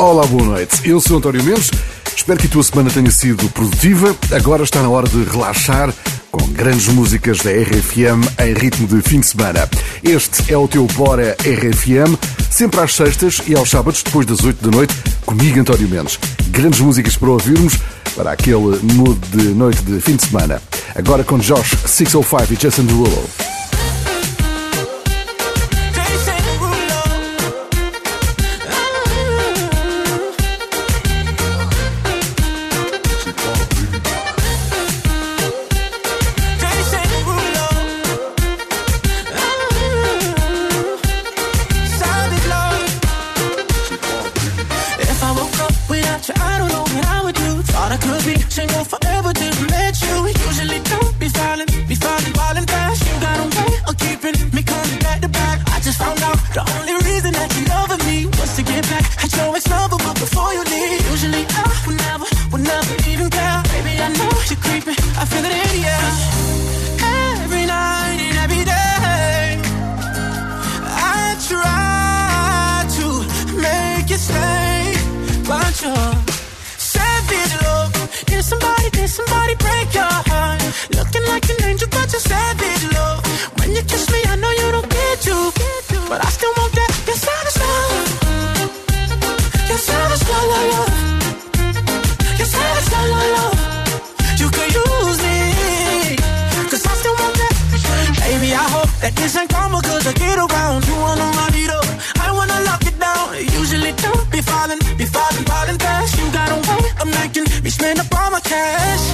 Olá, boa noite. Eu sou António Mendes. Espero que a tua semana tenha sido produtiva. Agora está na hora de relaxar com grandes músicas da RFM em ritmo de fim de semana. Este é o teu Bora RFM, sempre às sextas e aos sábados, depois das 8 da noite, comigo, António Mendes. Grandes músicas para ouvirmos para aquele mood de noite de fim de semana. Agora com Josh 605 e Jason Derulo. cash.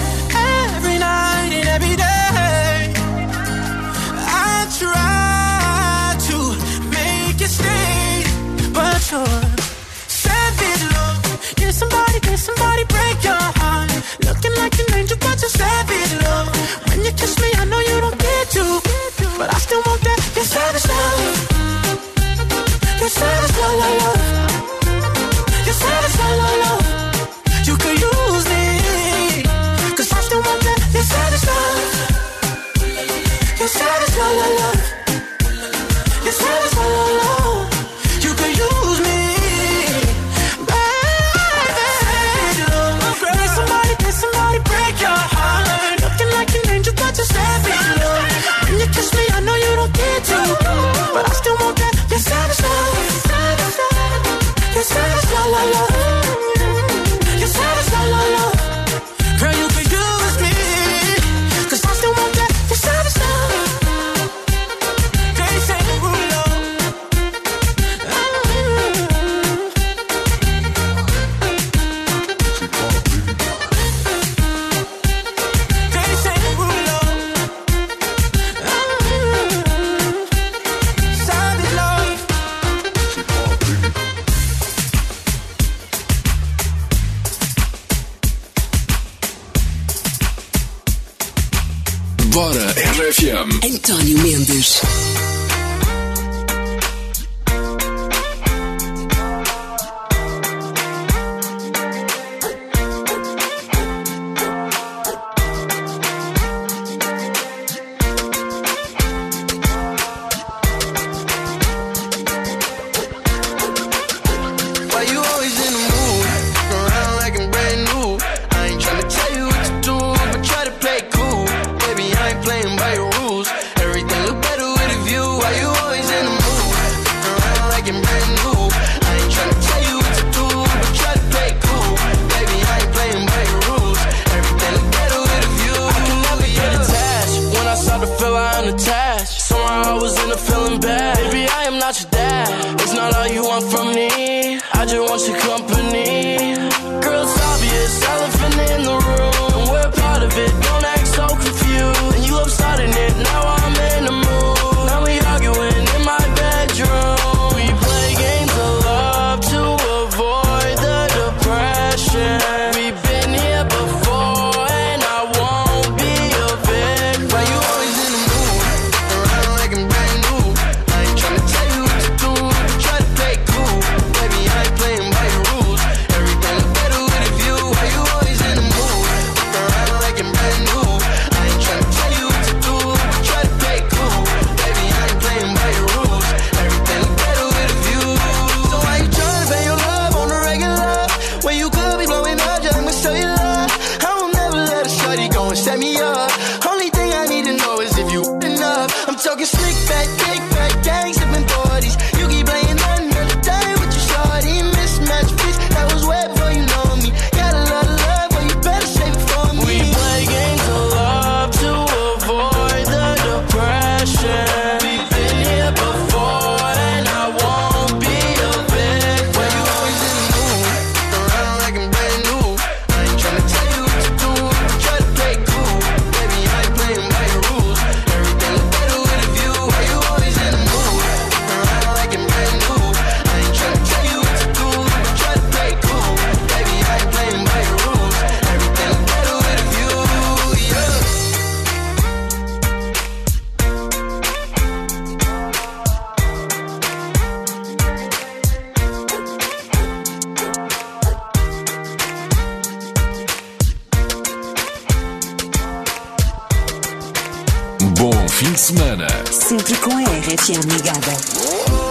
Semana. Sempre com a RFM ligada.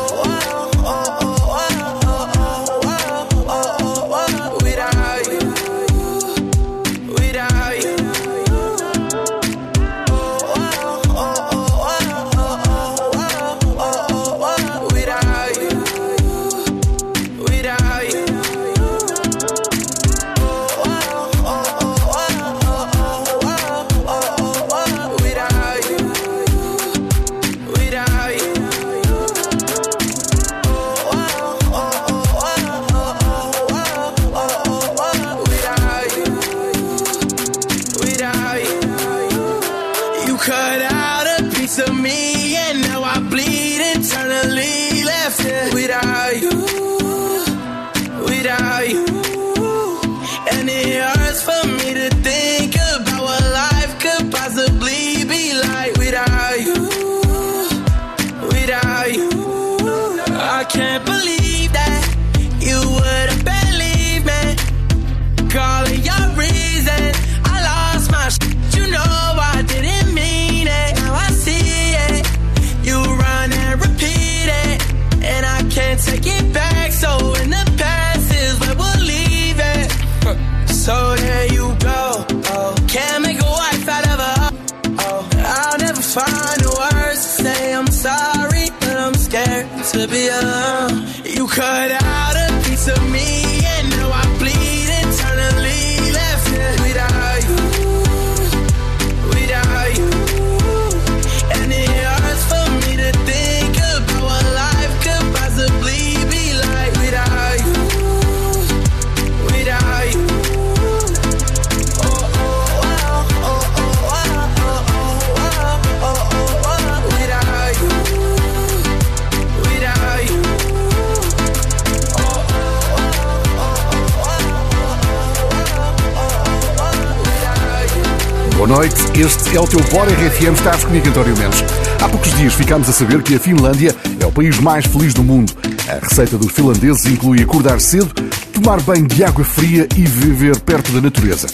Noite, este é o teu Bora RFM, estás comigo, António Mendes. Há poucos dias ficámos a saber que a Finlândia é o país mais feliz do mundo. A receita dos finlandeses inclui acordar cedo, tomar banho de água fria e viver perto da natureza.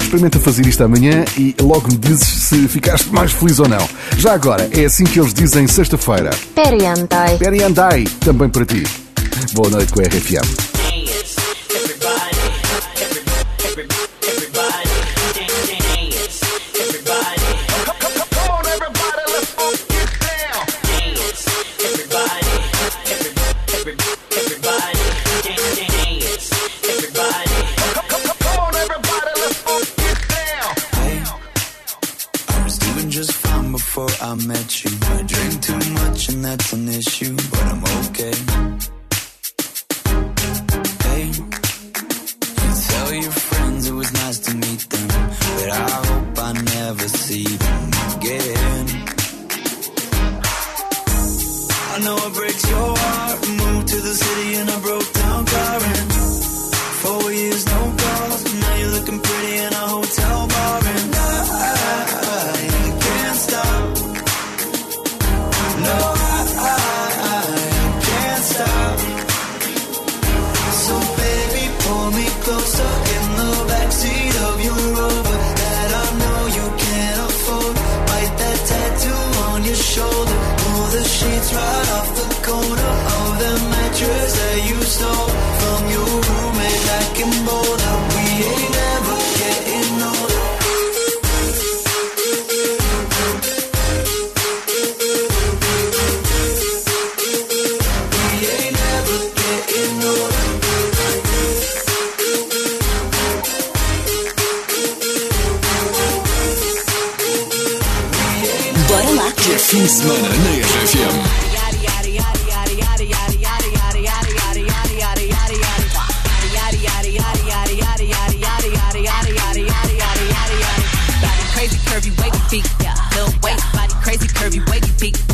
Experimenta fazer isto amanhã e logo me dizes se ficaste mais feliz ou não. Já agora, é assim que eles dizem sexta-feira. Periantai. Periantai, também para ti. Boa noite com a RFM. met you. Kingsman на RFM. curvy, wavy feet. Yeah. Little waist, body crazy, curvy, wavy feet.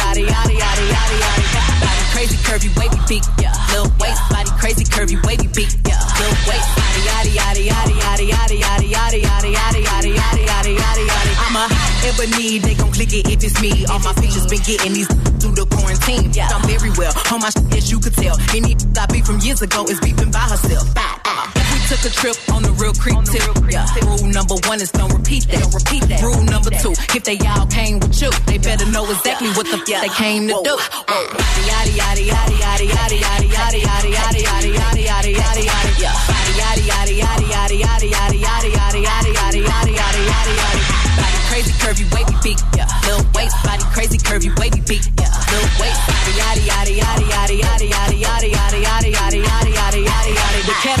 curvy wavy beak yeah little waist body crazy curvy wavy beak yeah little waist body yaddy yaddy yaddy yaddy yaddy yaddy yaddy yaddy yaddy yaddy yaddy yaddy yaddy yaddy I'm a hot ebony they gon' click it if it's me all my features been getting these through the quarantine yeah I'm very well on my shit as you could tell any I beat from years ago is beefing by herself we took a trip on the real creep tip. Yeah. Rule number one is don't repeat that. Don't repeat that. Rule number two, if they all came with you, they better know exactly what the fuck they came to do. Body crazy curvy wavy beak, yeah. Little waist body crazy curvy wavy beak, yeah. Little waist. Yadi yadi yadi yadi yadi yadi yadi yadi yadi yadi yadi yadi yadi yadi.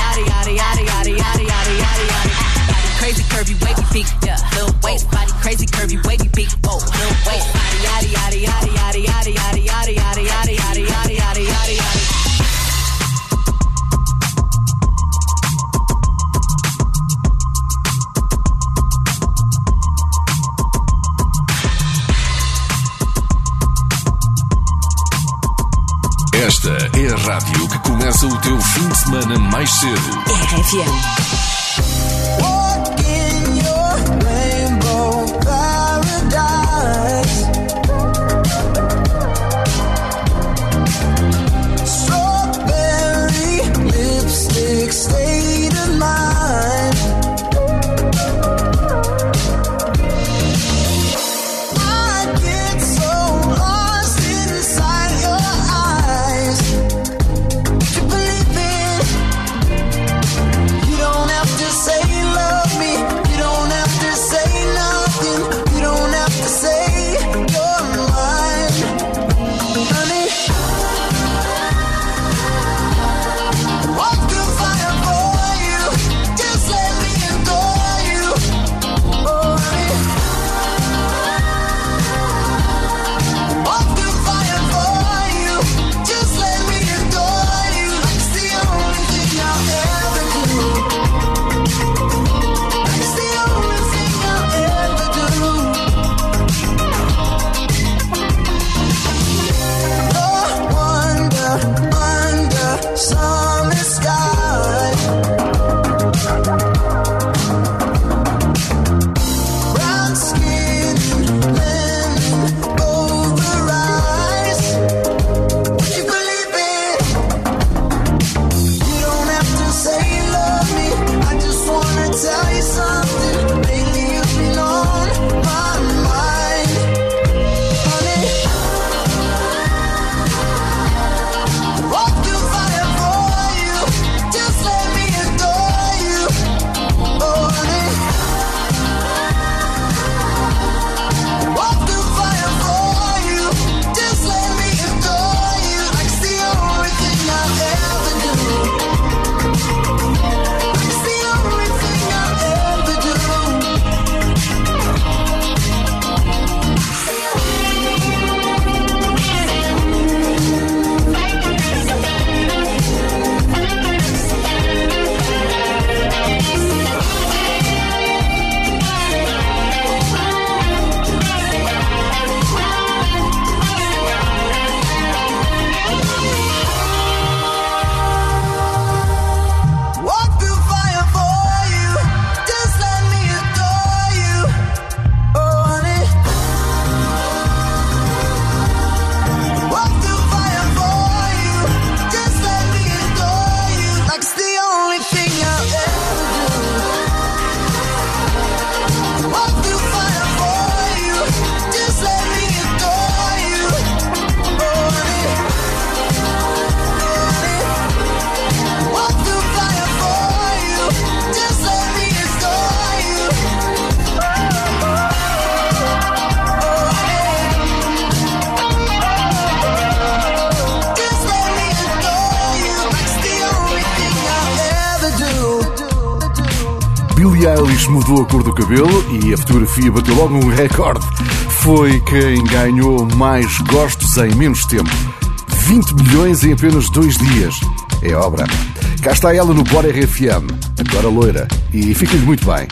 crazy curvy wavy beak yeah little waist body crazy curvy wavy beak oh little waist body yaddy yaddy yaddy yaddy yaddy yaddy yaddy yaddy yaddy yaddy yaddy yaddy yaddy yaddy Esta é a rádio que começa o teu fim de semana mais cedo. RFM. Eilish mudou a cor do cabelo e a fotografia bateu logo um recorde. Foi quem ganhou mais gostos em menos tempo. 20 milhões em apenas dois dias. É obra. Cá está ela no Bora RFM, agora loira, e fica-lhe muito bem.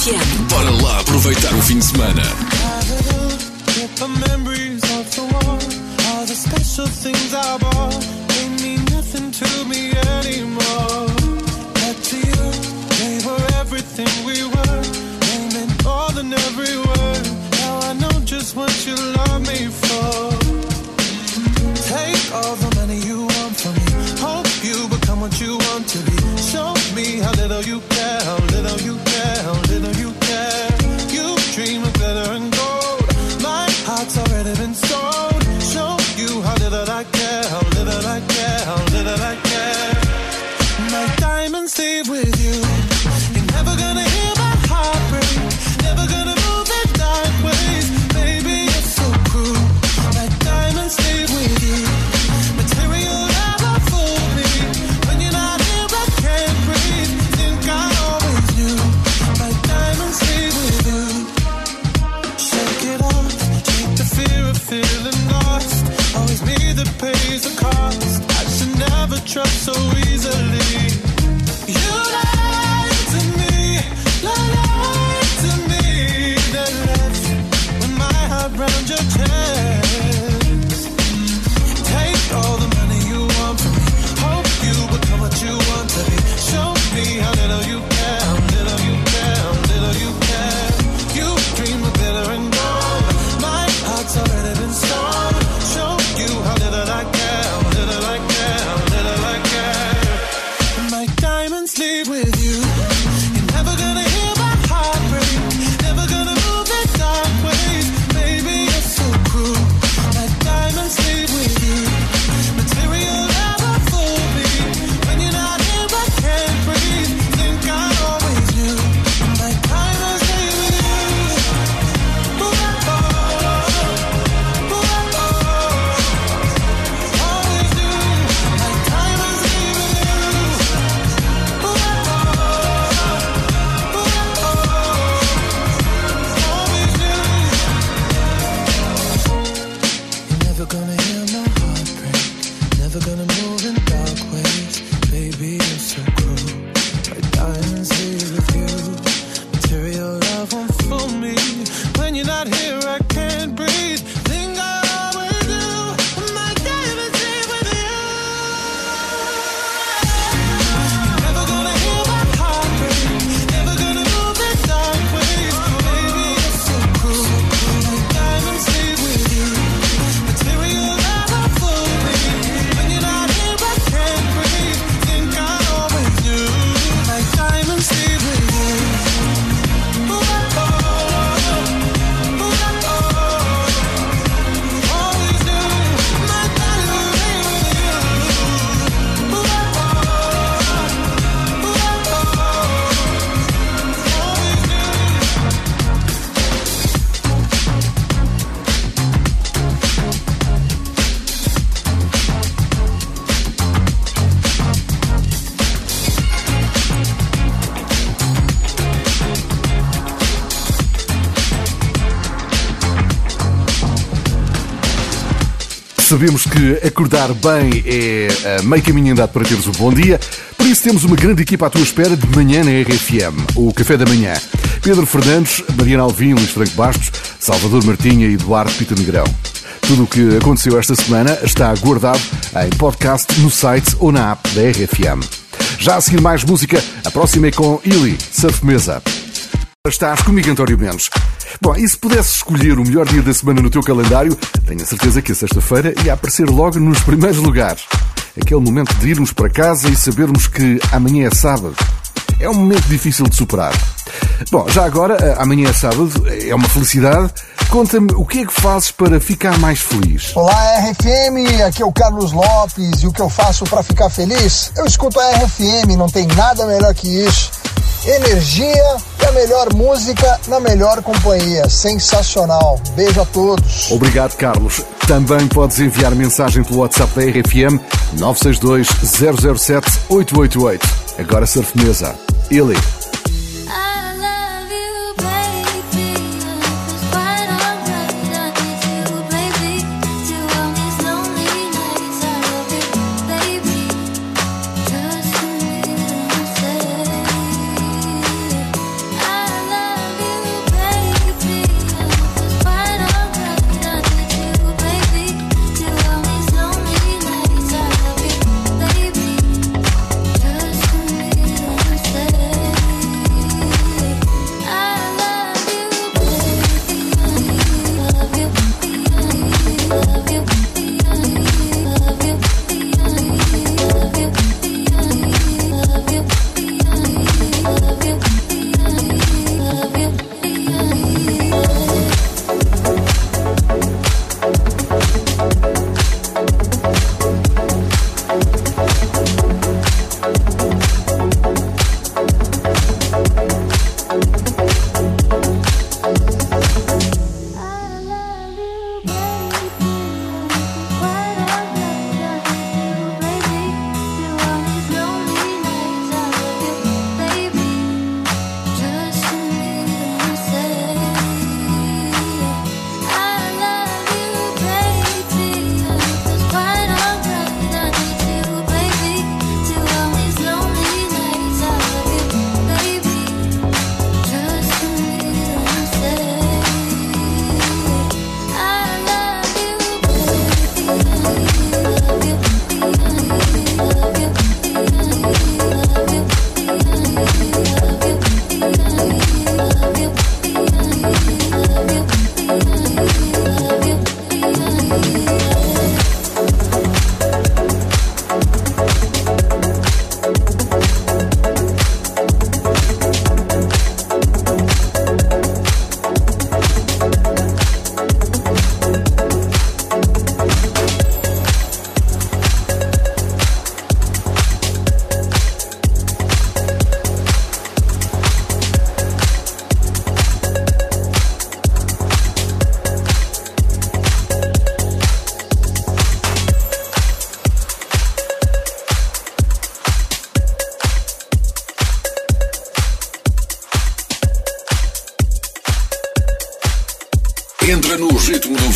FM. Bora lá aproveitar o fim de semana. Sabemos que acordar bem é a meio caminho andado para teres um bom dia. Por isso temos uma grande equipa à tua espera de manhã na RFM, o Café da Manhã. Pedro Fernandes, Mariana Alvim, Luís Franco Bastos, Salvador Martinha e Eduardo Pita Negrão. Tudo o que aconteceu esta semana está guardado em podcast no site ou na app da RFM. Já a seguir mais música, a próxima é com Illy, Surf Mesa. Estás comigo, António Mendes. Bom, e se pudesses escolher o melhor dia da semana no teu calendário, tenho a certeza que a sexta-feira ia aparecer logo nos primeiros lugares. Aquele momento de irmos para casa e sabermos que amanhã é sábado. É um momento difícil de superar. Bom, já agora, eh, amanhã é sábado, é uma felicidade. Conta-me o que é que fazes para ficar mais feliz? Olá, RFM, aqui é o Carlos Lopes e o que eu faço para ficar feliz? Eu escuto a RFM, não tem nada melhor que isso. Energia e a melhor música na melhor companhia. Sensacional. Beijo a todos. Obrigado, Carlos. Também podes enviar mensagem pelo WhatsApp da RFM 962 007 888. Agora surf mesa. Illy. I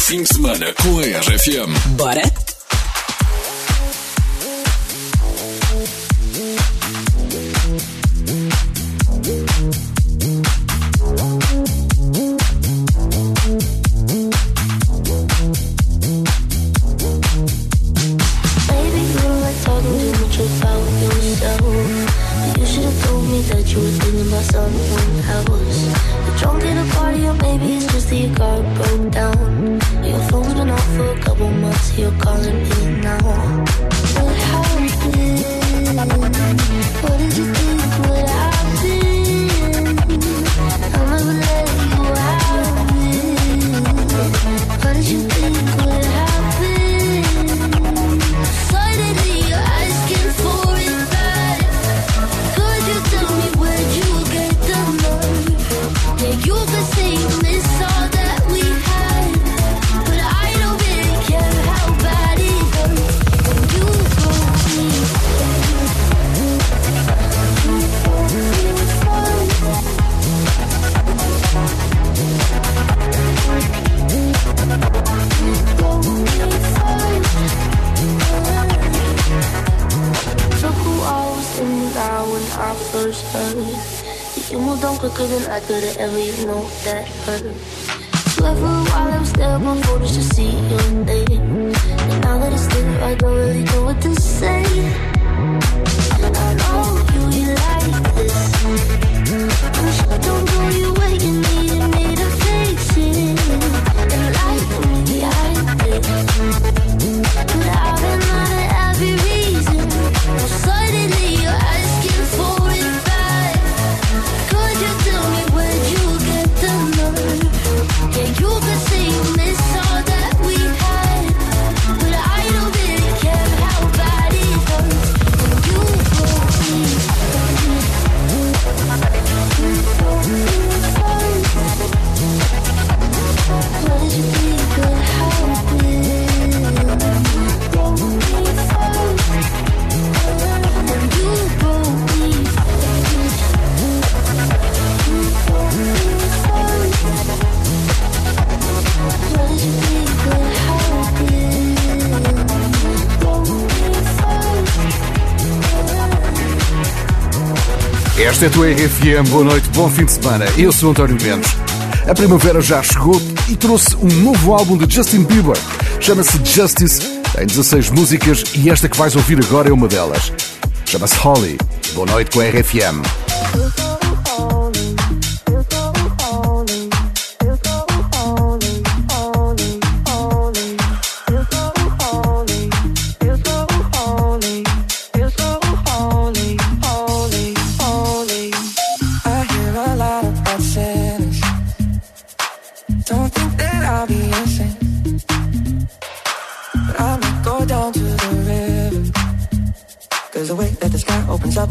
fim de semana com a RFM. Bora? hurt. You moved on quicker than I could have ever, you know that hurt. Swear for a while I'm still my photos to see your name. And now that it's there, I don't really know what to say. I know you, you like this. Wish I don't know you where you needed me to fix it. And like me, I did. Esta é a tua RFM, boa noite, bom fim de semana. Eu sou António Mendes. A primavera já chegou e trouxe um novo álbum de Justin Bieber. Chama-se Justice, tem 16 músicas e esta que vais ouvir agora é uma delas. Chama-se Holly. Boa noite com a RFM.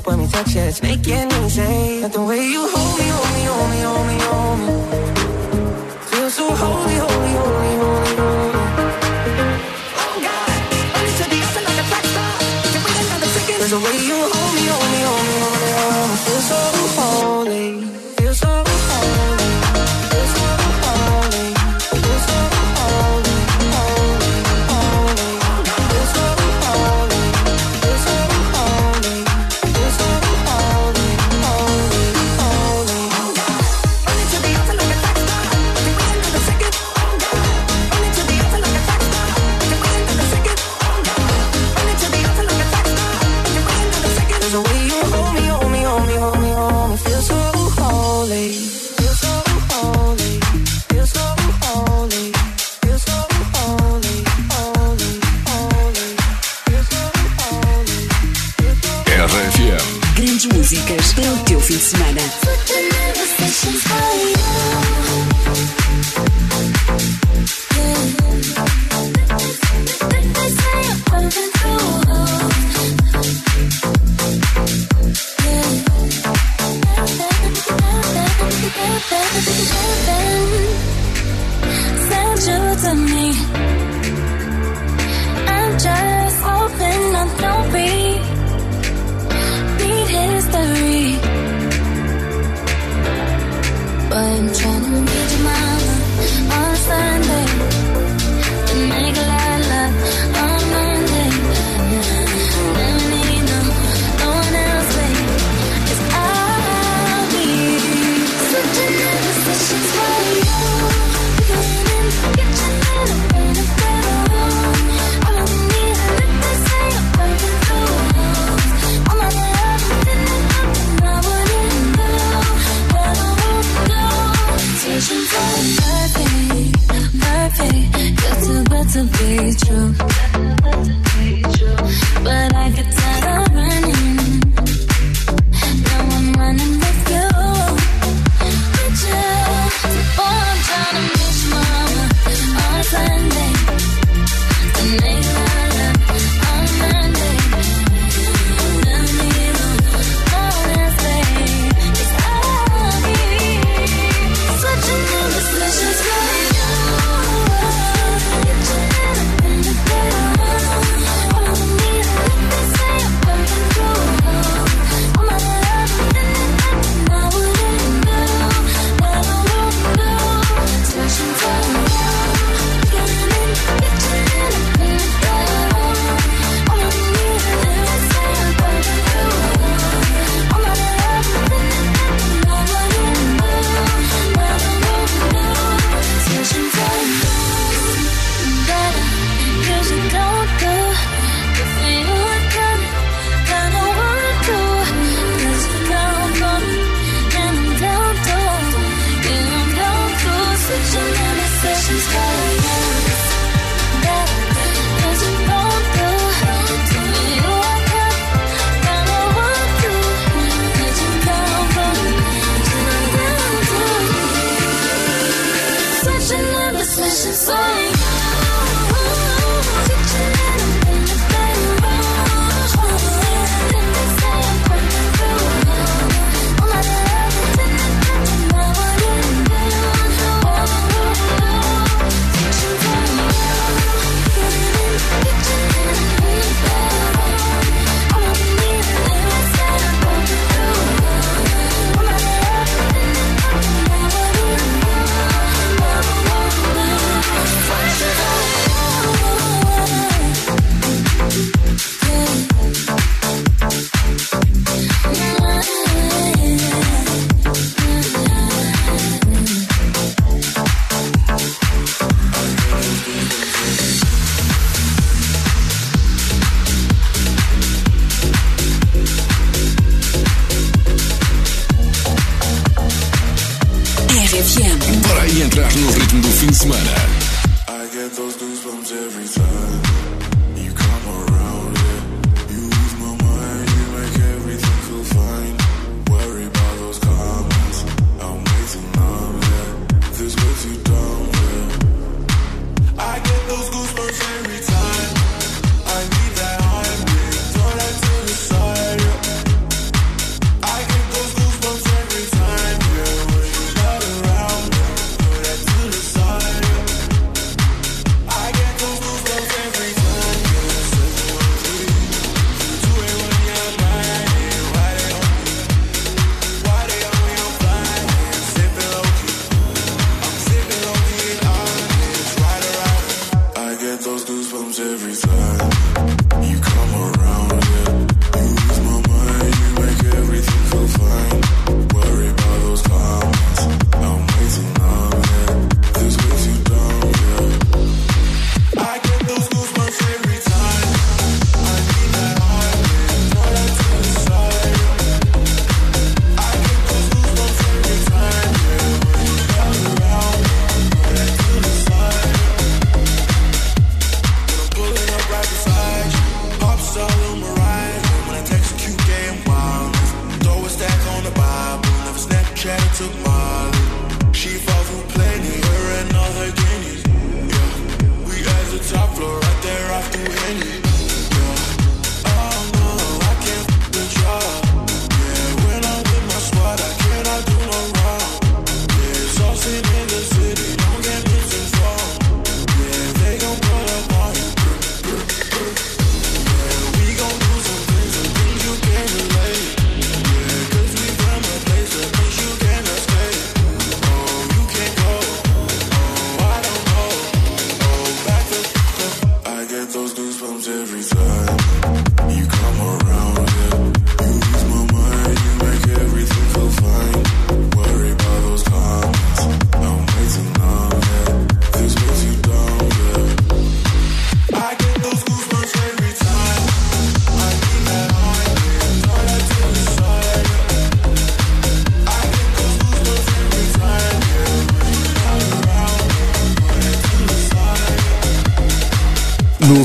When we touch it. it's making me say that the way you hold me.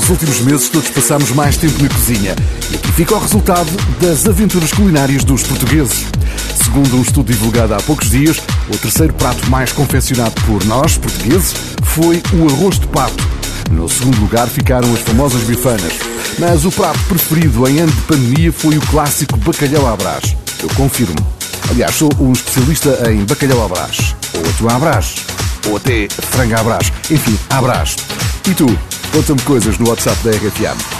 Últimos meses, todos passamos mais tempo na cozinha. E aqui fica o resultado das aventuras culinárias dos portugueses. Segundo um estudo divulgado há poucos dias, o terceiro prato mais confeccionado por nós, portugueses, foi o arroz de pato. No segundo lugar ficaram as famosas bifanas. Mas o prato preferido em ano de pandemia foi o clássico bacalhau à brás. Eu confirmo. Aliás, sou um especialista em bacalhau à brás. Ou atum à brás. Ou até frango à brás. Enfim, à brás. E tu? Conta-me coisas no WhatsApp da RFM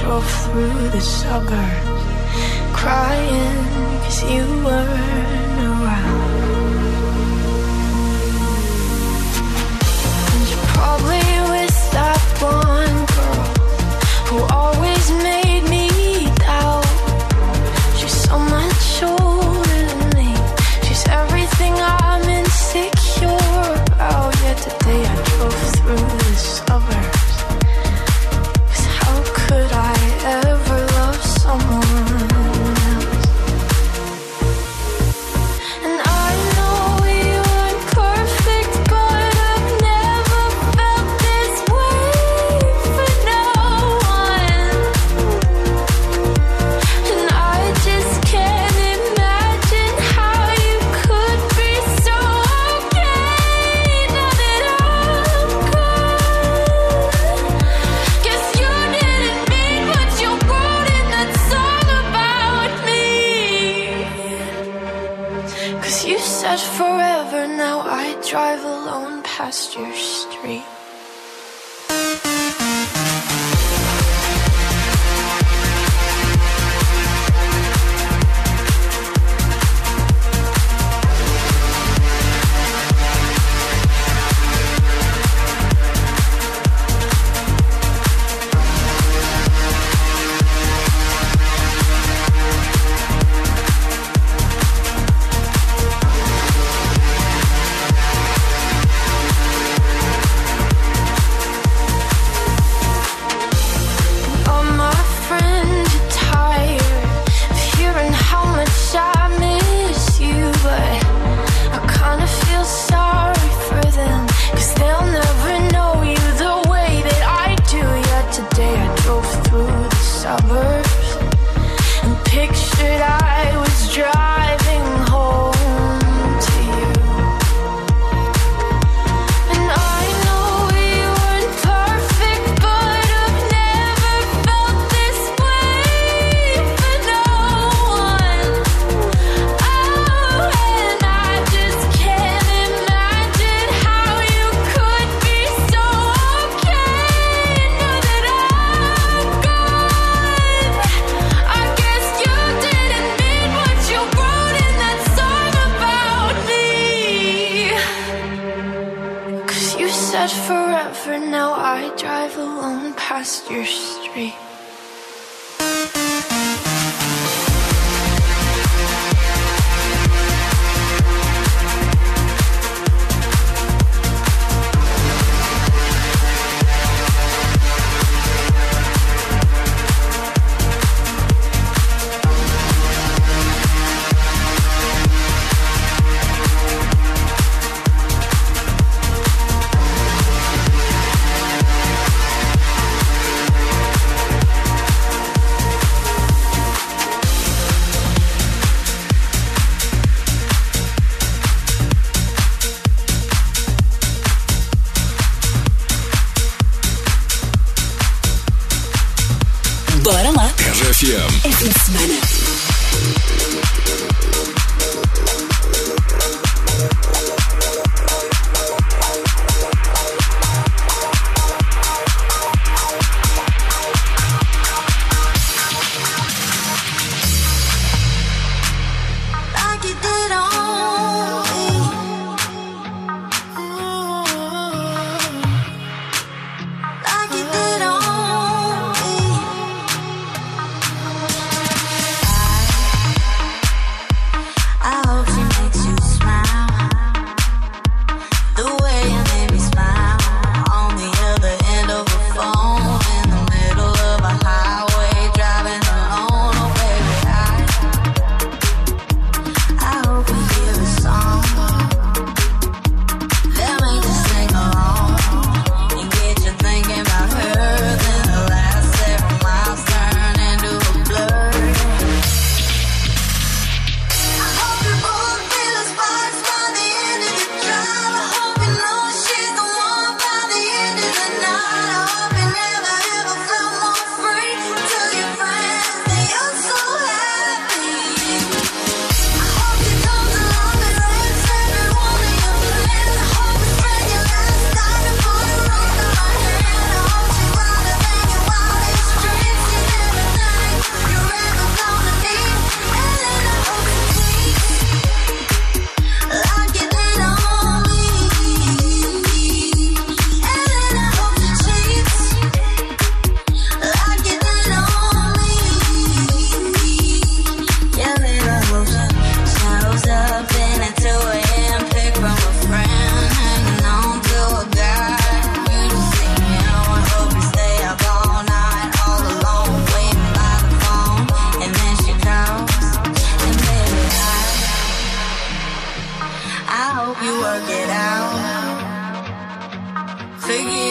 drove through the suburbs crying cause you weren't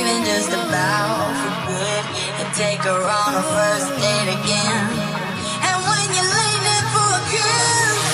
been just about for good and take her on a first date again. And when you're it for a kiss.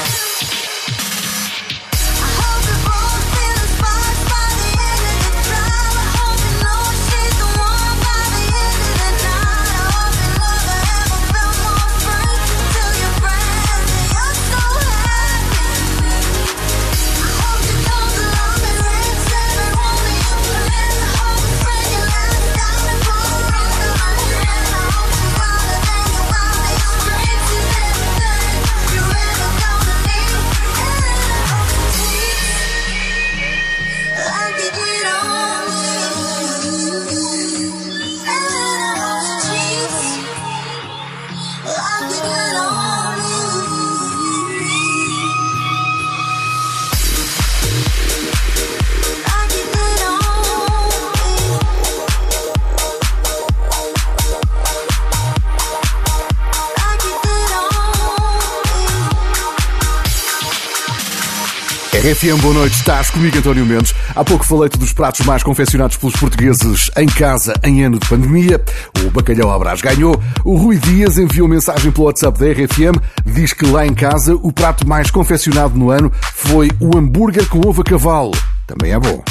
RFM, boa noite. Estás comigo, António Mendes. Há pouco falei-te dos pratos mais confeccionados pelos portugueses em casa em ano de pandemia. O bacalhau à brás ganhou. O Rui Dias enviou mensagem pelo WhatsApp da RFM. Diz que lá em casa o prato mais confeccionado no ano foi o hambúrguer com ovo a cavalo. Também é bom.